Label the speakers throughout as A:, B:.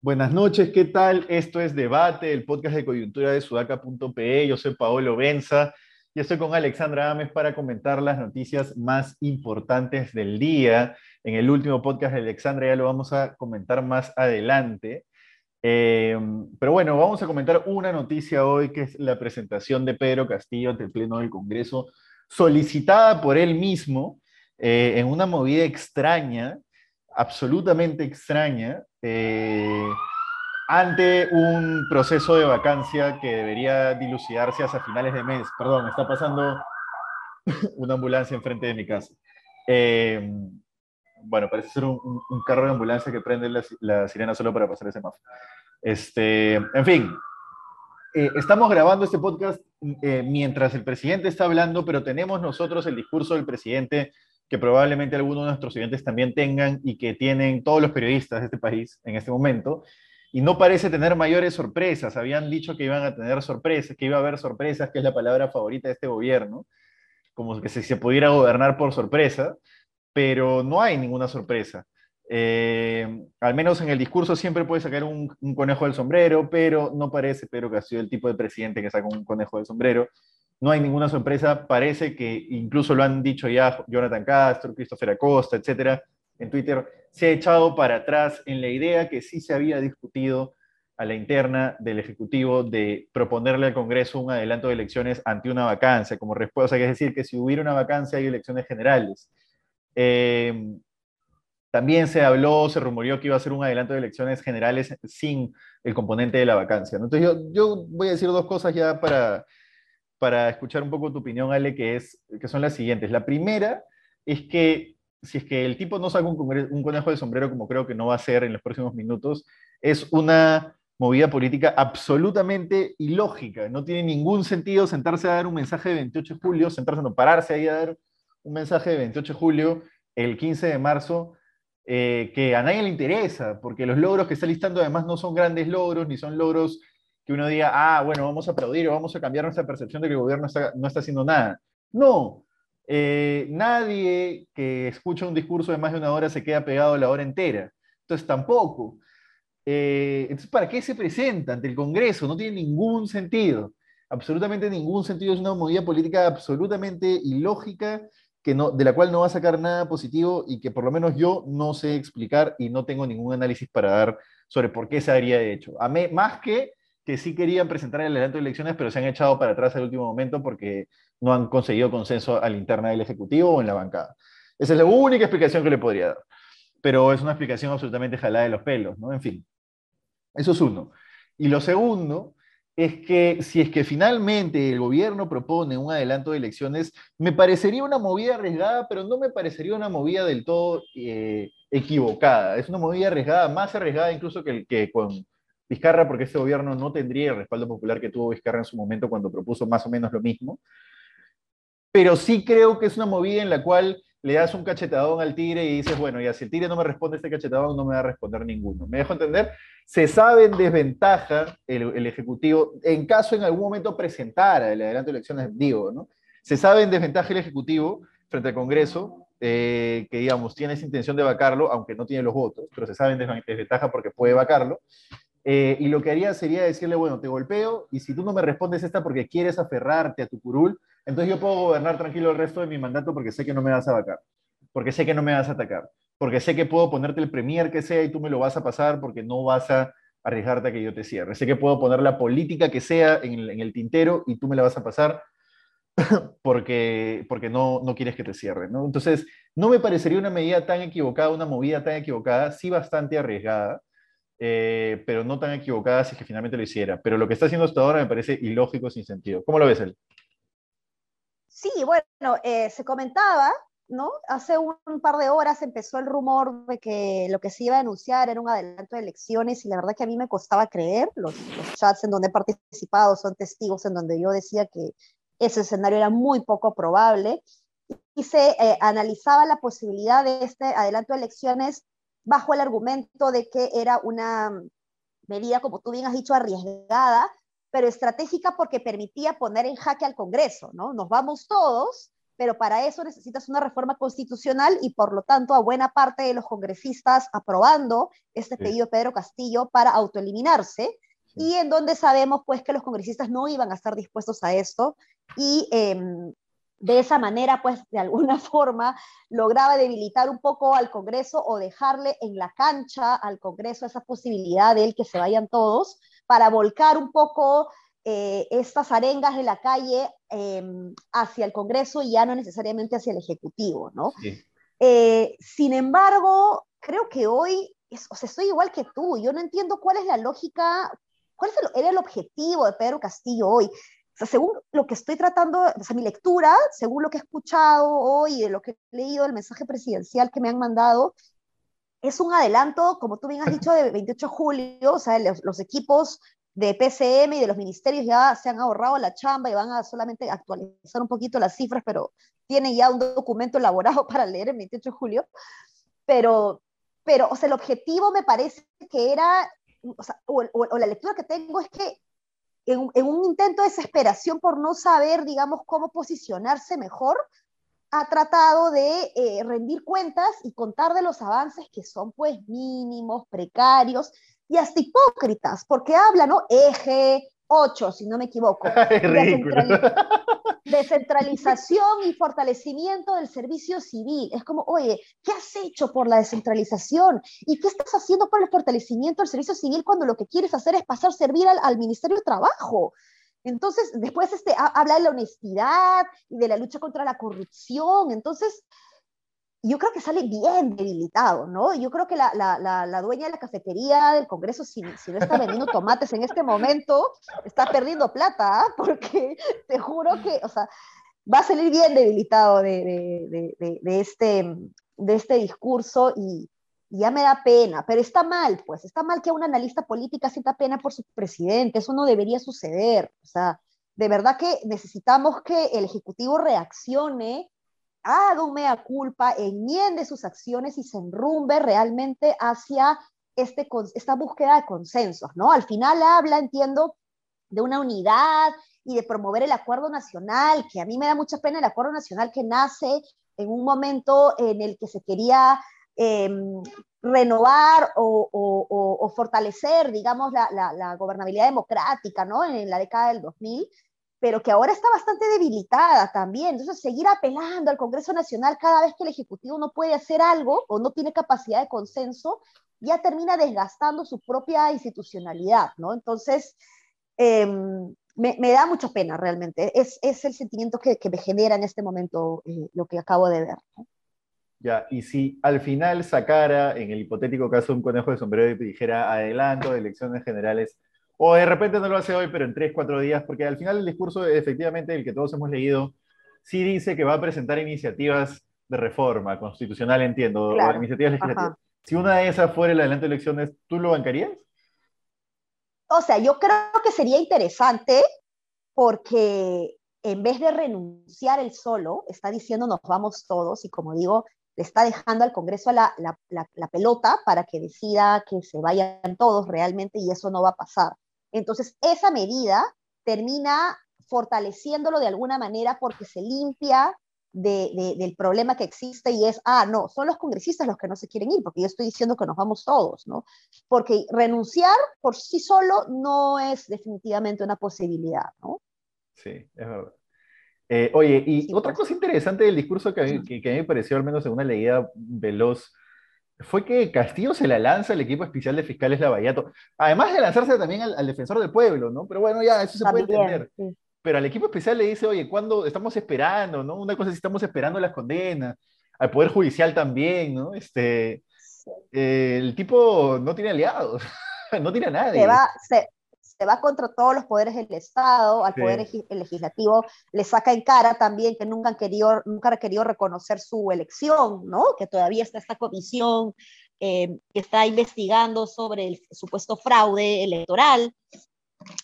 A: Buenas noches, ¿qué tal? Esto es Debate, el podcast de coyuntura de sudaca.pe. Yo soy Paolo Benza y estoy con Alexandra Ames para comentar las noticias más importantes del día. En el último podcast de Alexandra ya lo vamos a comentar más adelante. Eh, pero bueno, vamos a comentar una noticia hoy que es la presentación de Pedro Castillo ante el Pleno del Congreso, solicitada por él mismo eh, en una movida extraña, absolutamente extraña, eh, ante un proceso de vacancia que debería dilucidarse hasta finales de mes. Perdón, está pasando una ambulancia enfrente de mi casa. Eh, bueno, parece ser un, carro de ambulancia que prende la, sirena solo para pasar ese semáforo. Este, en fin, eh, estamos grabando este podcast mientras el presidente está hablando, pero tenemos nosotros el discurso del presidente que probablemente algunos de nuestros estudiantes también tengan y que tienen todos los periodistas de este país en este momento. Y no parece tener mayores sorpresas. Habían dicho que iban a tener sorpresas, que iba a haber sorpresas, que es la palabra favorita de este gobierno, como que si se pudiera gobernar por sorpresa, pero no hay ninguna sorpresa. Eh, al menos en el discurso siempre puede sacar un, conejo del sombrero, pero no parece Pedro Castillo el tipo de presidente que saca un conejo del sombrero no hay ninguna sorpresa, parece que incluso lo han dicho ya Jonathan Castro, Christopher Acosta, etcétera, en Twitter, se ha echado para atrás en la idea que sí se había discutido a la interna del Ejecutivo de proponerle al Congreso un adelanto de elecciones ante una vacancia, como respuesta, es decir, que si hubiera una vacancia hay elecciones generales. Eh, también se habló, se rumoreó que iba a ser un adelanto de elecciones generales sin el componente de la vacancia. Entonces yo, voy a decir dos cosas ya para, para escuchar un poco tu opinión, Ale, que, es, que son las siguientes. La primera es que si es que el tipo no saca un, conejo de sombrero, como creo que no va a ser en los próximos minutos, es una movida política absolutamente ilógica. No tiene ningún sentido sentarse a dar un mensaje de 28 de julio, sentarse, no, pararse ahí a dar un mensaje de 28 de julio el 15 de marzo, eh, que a nadie le interesa, porque los logros que está listando además no son grandes logros, ni son logros que uno diga, ah, bueno, vamos a aplaudir o vamos a cambiar nuestra percepción de que el gobierno no está haciendo nada. No, eh, nadie que escucha un discurso de más de una hora se queda pegado la hora entera. Entonces tampoco. Eh, entonces, ¿para qué se presenta ante el Congreso? No tiene ningún sentido. Absolutamente ningún sentido. Es una movida política absolutamente ilógica no, de la cual no va a sacar nada positivo y que por lo menos yo no sé explicar y no tengo ningún análisis para dar sobre por qué se habría hecho. A mí, más que que sí querían presentar el adelanto de elecciones, pero se han echado para atrás al último momento porque no han conseguido consenso a la del Ejecutivo o en la bancada. Esa es la única explicación que le podría dar. Pero es una explicación absolutamente jalada de los pelos, ¿no? En fin, eso es uno. Y lo segundo es que si es que finalmente el gobierno propone un adelanto de elecciones, me parecería una movida arriesgada, pero no me parecería una movida del todo eh, equivocada. Es una movida arriesgada, más arriesgada incluso que, que con Vizcarra, porque ese gobierno no tendría el respaldo popular que tuvo Vizcarra en su momento cuando propuso más o menos lo mismo. Pero sí creo que es una movida en la cual le das un cachetadón al tigre y dices, bueno, ya si el tigre no me responde este cachetadón, no me va a responder ninguno. ¿Me dejo entender? Se sabe en desventaja el, Ejecutivo, en caso en algún momento presentara el adelanto de elecciones, digo, ¿no? Se sabe en desventaja el Ejecutivo frente al Congreso, eh, que digamos, tiene esa intención de vacarlo, aunque no tiene los votos, pero se sabe en desventaja porque puede vacarlo. Eh, y lo que haría sería decirle, bueno, te golpeo y si tú no me respondes esta porque quieres aferrarte a tu curul, entonces yo puedo gobernar tranquilo el resto de mi mandato porque sé que no me vas a vacar, porque sé que no me vas a atacar, porque sé que puedo ponerte el premier que sea y tú me lo vas a pasar porque no vas a arriesgarte a que yo te cierre. Sé que puedo poner la política que sea en el, tintero y tú me la vas a pasar porque, porque no, no quieres que te cierre. Entonces, no me parecería una medida tan equivocada, una movida tan equivocada, sí bastante arriesgada, eh, pero no tan equivocada si que finalmente lo hiciera. Pero lo que está haciendo hasta ahora me parece ilógico, sin sentido. ¿Cómo lo ves él?
B: Sí, bueno, eh, se comentaba, ¿no? Hace un, par de horas empezó el rumor de que lo que se iba a anunciar era un adelanto de elecciones y la verdad que a mí me costaba creer. Los, chats en donde he participado son testigos en donde yo decía que ese escenario era muy poco probable y se eh, analizaba la posibilidad de este adelanto de elecciones bajo el argumento de que era una medida, como tú bien has dicho, arriesgada, pero estratégica porque permitía poner en jaque al Congreso, ¿no? Nos vamos todos, pero para eso necesitas una reforma constitucional y por lo tanto a buena parte de los congresistas aprobando este pedido de Pedro Castillo para autoeliminarse y en donde sabemos pues que los congresistas no iban a estar dispuestos a esto y em, de esa manera pues de alguna forma lograba debilitar un poco al Congreso o dejarle en la cancha al Congreso esa posibilidad de él que se vayan todos para volcar un poco eh, estas arengas de la calle em, hacia el Congreso y ya no necesariamente hacia el Ejecutivo, ¿no? Eh, sin embargo, creo que hoy, o sea, estoy igual que tú, yo no entiendo cuál es la lógica, cuál era el objetivo de Pedro Castillo hoy. O sea, según lo que estoy tratando, o sea, mi lectura, según lo que he escuchado hoy, de lo que he leído, el mensaje presidencial que me han mandado, es un adelanto, como tú bien has dicho, de 28 de julio, o sea, los, equipos de PCM y de los ministerios ya se han ahorrado la chamba y van a solamente actualizar un poquito las cifras, pero tienen ya un documento elaborado para leer el 28 de julio. Pero, pero o sea, el objetivo me parece que era, o, la lectura que tengo es que en, un intento de desesperación por no saber, digamos, cómo posicionarse mejor, ha tratado de eh, rendir cuentas y contar de los avances que son pues mínimos, precarios y hasta hipócritas, porque habla, ¿no? Eje 8, si no me equivoco. descentralización y fortalecimiento del servicio civil. Es como, oye, ¿qué has hecho por la descentralización? ¿Y qué estás haciendo por el fortalecimiento del servicio civil cuando lo que quieres hacer es pasar a servir al, al Ministerio de Trabajo? Entonces, después este, habla de la honestidad y de la lucha contra la corrupción. Entonces, yo creo que sale bien debilitado, ¿no? Yo creo que la, la, la, dueña de la cafetería del Congreso, si, no está vendiendo tomates en este momento, está perdiendo plata, ¿ah? porque te juro que, o sea, va a salir bien debilitado de, de, de, de este, de este discurso y, ya me da pena, pero está mal, pues, está mal que un analista política sienta pena por su presidente, eso no debería suceder, o sea, de verdad que necesitamos que el Ejecutivo reaccione, haga un culpa, enmiende sus acciones y se enrumbe realmente hacia este, esta búsqueda de consensos, ¿no? Al final habla, entiendo, de una unidad y de promover el acuerdo nacional, que a mí me da mucha pena el acuerdo nacional que nace en un momento en el que se quería Em, renovar o, fortalecer, digamos, la, gobernabilidad democrática, ¿no? En la década del 2000, pero que ahora está bastante debilitada también. Entonces, seguir apelando al Congreso Nacional cada vez que el Ejecutivo no puede hacer algo o no tiene capacidad de consenso, ya termina desgastando su propia institucionalidad, ¿no? Entonces, em, me, da mucha pena realmente. Es, el sentimiento que, me genera en este momento eh, lo que acabo de ver.
A: Ya, y si al final sacara, en el hipotético caso, un conejo de sombrero y dijera adelanto de elecciones generales, o de repente no lo hace hoy, pero en tres, cuatro días, porque al final el discurso, efectivamente, el que todos hemos leído, sí dice que va a presentar iniciativas de reforma constitucional, entiendo, o iniciativas legislativas. Si una de esas fuera el adelanto de elecciones, ¿tú lo bancarías?
B: O sea, yo creo que sería interesante porque en vez de renunciar él solo, está diciendo nos vamos todos y como digo, le está dejando al Congreso la, la, pelota para que decida que se vayan todos realmente y eso no va a pasar. Entonces, esa medida termina fortaleciéndolo de alguna manera porque se limpia del problema que existe y es, ah, no, son los congresistas los que no se quieren ir, porque yo estoy diciendo que nos vamos todos, ¿no? Porque renunciar por sí solo no es definitivamente una posibilidad, ¿no?
A: Sí, es verdad. Eh, oye, y otra cosa interesante del discurso que a, mí, que, me pareció, al menos en una leída veloz, fue que Castillo se la lanza al equipo especial de fiscales Lavallato, además de lanzarse también al, defensor del pueblo, ¿no? Pero bueno, ya, eso se puede entender. Pero al equipo especial le dice, oye, ¿cuándo estamos esperando, no? Una cosa es si estamos esperando las condenas, al Poder Judicial también, ¿no? Este, eh, el tipo no tiene aliados, no tiene a nadie.
B: Se va, se, se va contra todos los poderes del Estado, al poder legislativo le saca en cara también que nunca han querido, nunca ha querido reconocer su elección, ¿no? Que todavía está esta comisión eh, que está investigando sobre el supuesto fraude electoral.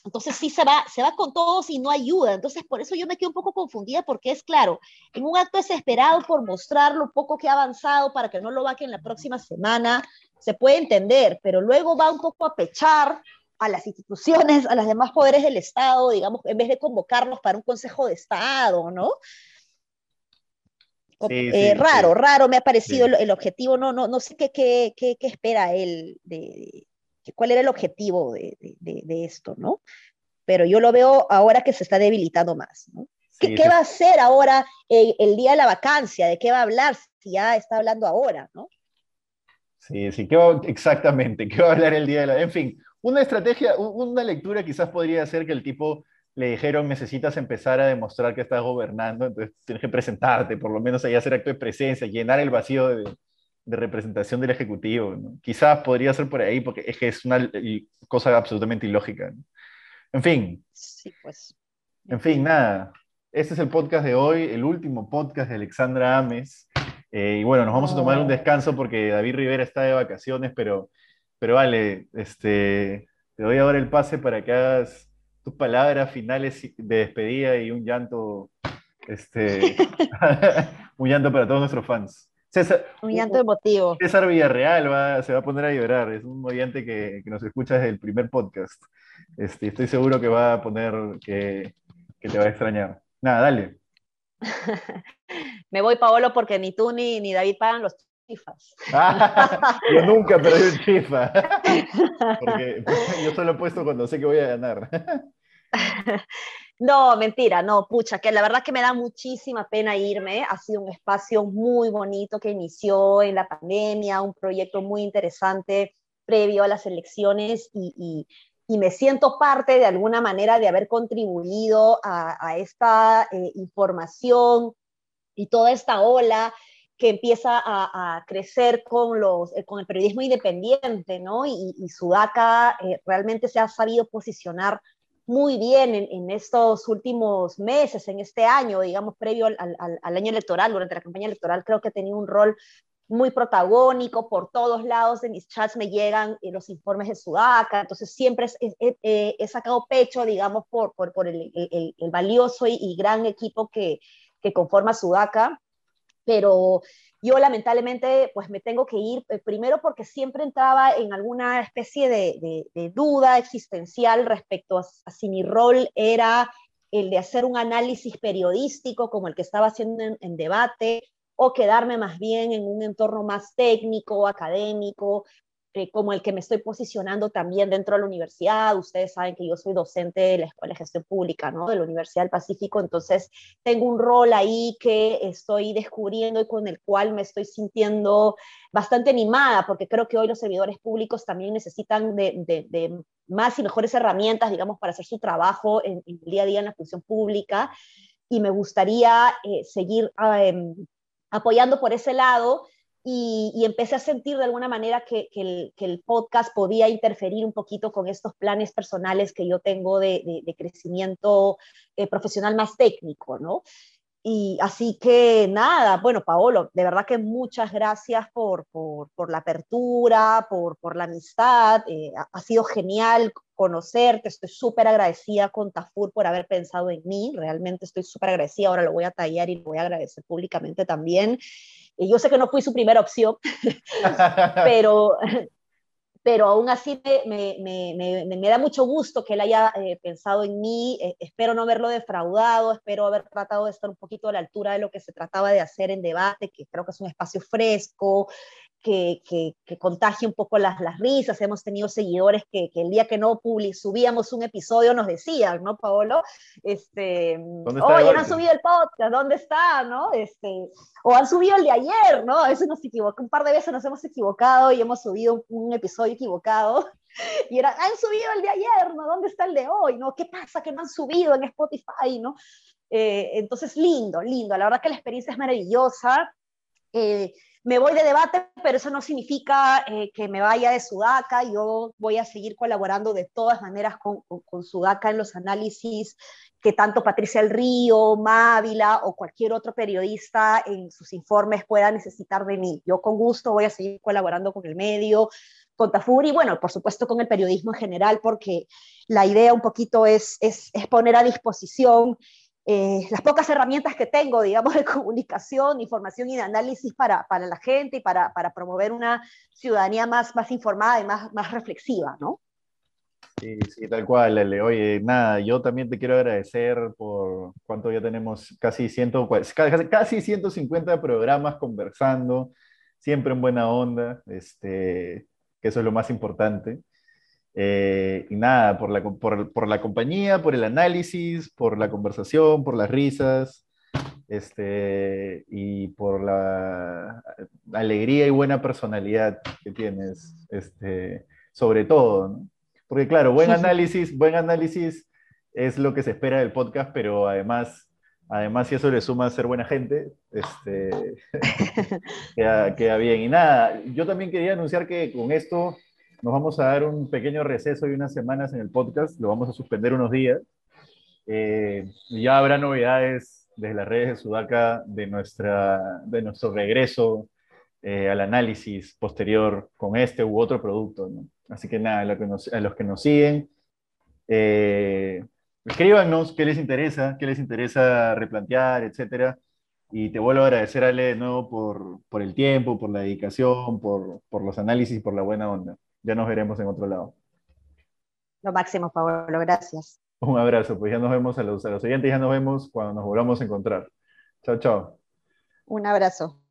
B: Entonces sí se va, se va con todos y no ayuda. Entonces por eso yo me quedo un poco confundida porque es claro, en un acto desesperado por mostrar lo poco que ha avanzado para que no lo vaquen la próxima semana, se puede entender, pero luego va un poco a pechar a las instituciones, a los demás poderes del Estado, digamos, en vez de convocarlos para un Consejo de Estado, ¿no? Eh, raro, raro me ha parecido el, objetivo, no, no, no sé qué, qué, qué, qué espera él, de, cuál era el objetivo de, de, esto, ¿no? Pero yo lo veo ahora que se está debilitando más, ¿no? ¿Qué, ¿Qué, va a hacer ahora el, día de la vacancia? ¿De qué va a hablar si ya está hablando ahora, no?
A: Sí, sí, ¿qué va, exactamente, ¿qué va a hablar el día de la... En fin, una estrategia, una lectura quizás podría ser que el tipo le dijeron, necesitas empezar a demostrar que estás gobernando, entonces tienes que presentarte, por lo menos ahí hacer acto de presencia, llenar el vacío de, representación del Ejecutivo. Quizás podría ser por ahí, porque es que es una cosa absolutamente ilógica. En fin.
B: Sí, pues.
A: En fin, nada. Este es el podcast de hoy, el último podcast de Alexandra Ames. Eh, y bueno, nos vamos a tomar un oh. descanso porque David Rivera está de vacaciones, pero, pero vale, este, te doy ahora el pase para que hagas tus palabras finales de despedida y un llanto, este, un llanto para todos nuestros fans.
B: un llanto emotivo.
A: César Villarreal va, se va a poner a llorar, es un oyente que, que nos escucha desde el primer podcast. Este, estoy seguro que va a poner que, que te va a extrañar. Nada, dale.
B: Me voy, Paolo, porque ni tú ni, ni David pagan los chifas.
A: yo nunca perdí un chifa. Porque yo solo he puesto cuando sé que voy a ganar.
B: No, mentira, no, pucha, que la verdad que me da muchísima pena irme. Ha sido un espacio muy bonito que inició en la pandemia, un proyecto muy interesante previo a las elecciones y, me siento parte de alguna manera de haber contribuido a, esta eh, información y toda esta ola que empieza a, crecer con, los, eh, con el periodismo independiente, ¿no? Y, Sudaca eh, realmente se ha sabido posicionar muy bien en, estos últimos meses, en este año, digamos, previo al, año electoral, durante la campaña electoral, creo que ha tenido un rol muy protagónico, por todos lados de mis chats me llegan eh, los informes de Sudaca, entonces siempre he sacado pecho, digamos, por, por, el, valioso y, gran equipo que, que conforma Sudaca, pero yo lamentablemente pues me tengo que ir, eh, primero porque siempre entraba en alguna especie de, duda existencial respecto a, si mi rol era el de hacer un análisis periodístico como el que estaba haciendo en debate o quedarme más bien en un entorno más técnico, académico, eh, como el que me estoy posicionando también dentro de la universidad. Ustedes saben que yo soy docente de la Escuela de Gestión Pública, ¿no? De la Universidad del Pacífico, entonces tengo un rol ahí que estoy descubriendo y con el cual me estoy sintiendo bastante animada, porque creo que hoy los servidores públicos también necesitan de, más y mejores herramientas, digamos, para hacer su trabajo en, el día a día en la función pública. Y me gustaría eh, seguir ah, em, apoyando por ese lado y, empecé a sentir de alguna manera que, el, podcast podía interferir un poquito con estos planes personales que yo tengo de, crecimiento eh, profesional más técnico, ¿no? Y así que nada, bueno, Paolo, de verdad que muchas gracias por, la apertura, por, la amistad. Eh, ha, sido genial conocerte, estoy súper agradecida con Tafur por haber pensado en mí, realmente estoy súper agradecida, ahora lo voy a tallar y lo voy a agradecer públicamente también. Y yo sé que no fui su primera opción, pero, pero aún así me, me, me, me, da mucho gusto que él haya eh, pensado en mí. Eh, espero no haberlo defraudado, espero haber tratado de estar un poquito a la altura de lo que se trataba de hacer en debate, que creo que es un espacio fresco, que, que, contagie un poco las, las, risas. Hemos tenido seguidores que, que el día que no subíamos un episodio nos decían, ¿no, Paolo? Este, oye, no han subido el podcast, ¿dónde está? ¿no? Este, o han subido el de ayer, ¿no? A veces nos equivocamos, un par de veces nos hemos equivocado y hemos subido un, episodio equivocado. Y era, han subido el de ayer, ¿no? ¿Dónde está el de hoy? ¿no? ¿Qué pasa que no han subido en Spotify, ¿no? Eh, entonces, lindo, lindo. La verdad que la experiencia es maravillosa. Eh, me voy de debate, pero eso no significa eh, que me vaya de Sudaca. Yo voy a seguir colaborando de todas maneras con, con, Sudaca en los análisis que tanto Patricia El Río, Mávila o cualquier otro periodista en sus informes pueda necesitar de mí. Yo con gusto voy a seguir colaborando con el medio, con Tafuri y bueno, por supuesto con el periodismo en general, porque la idea un poquito es, es, es poner a disposición eh, las pocas herramientas que tengo, digamos, de comunicación, información y de análisis para, para la gente y para, para, promover una ciudadanía más, más informada y más, más reflexiva, ¿no?
A: Sí, sí, tal cual, Lele. Oye, nada, yo también te quiero agradecer por cuánto ya tenemos, casi, ciento, casi, casi 150 programas conversando, siempre en buena onda, este, que eso es lo más importante. Eh, y nada, por la, por, por, la compañía, por el análisis, por la conversación, por las risas, este, y por la alegría y buena personalidad que tienes, este, sobre todo, ¿no? Porque claro, buen análisis, buen análisis es lo que se espera del podcast, pero además, además si eso le suma a ser buena gente, este, queda, queda bien. Y nada, yo también quería anunciar que con esto nos vamos a dar un pequeño receso y unas semanas en el podcast, lo vamos a suspender unos días. Eh, ya habrá novedades desde las redes de Sudaca de, nuestra, de nuestro regreso eh, al análisis posterior con este u otro producto. ¿no? Así que nada, a, los que nos siguen, eh, escríbanos qué les interesa, qué les interesa replantear, etcétera. Y te vuelvo a agradecer, Ale, de nuevo por, por el tiempo, por la dedicación, por, por los análisis, por la buena onda. Ya nos veremos en otro lado.
B: Lo máximo, Pablo, gracias.
A: Un abrazo, pues ya nos vemos a los, a los siguientes, ya nos vemos cuando nos volvamos a encontrar. Chao, chao.
B: Un abrazo.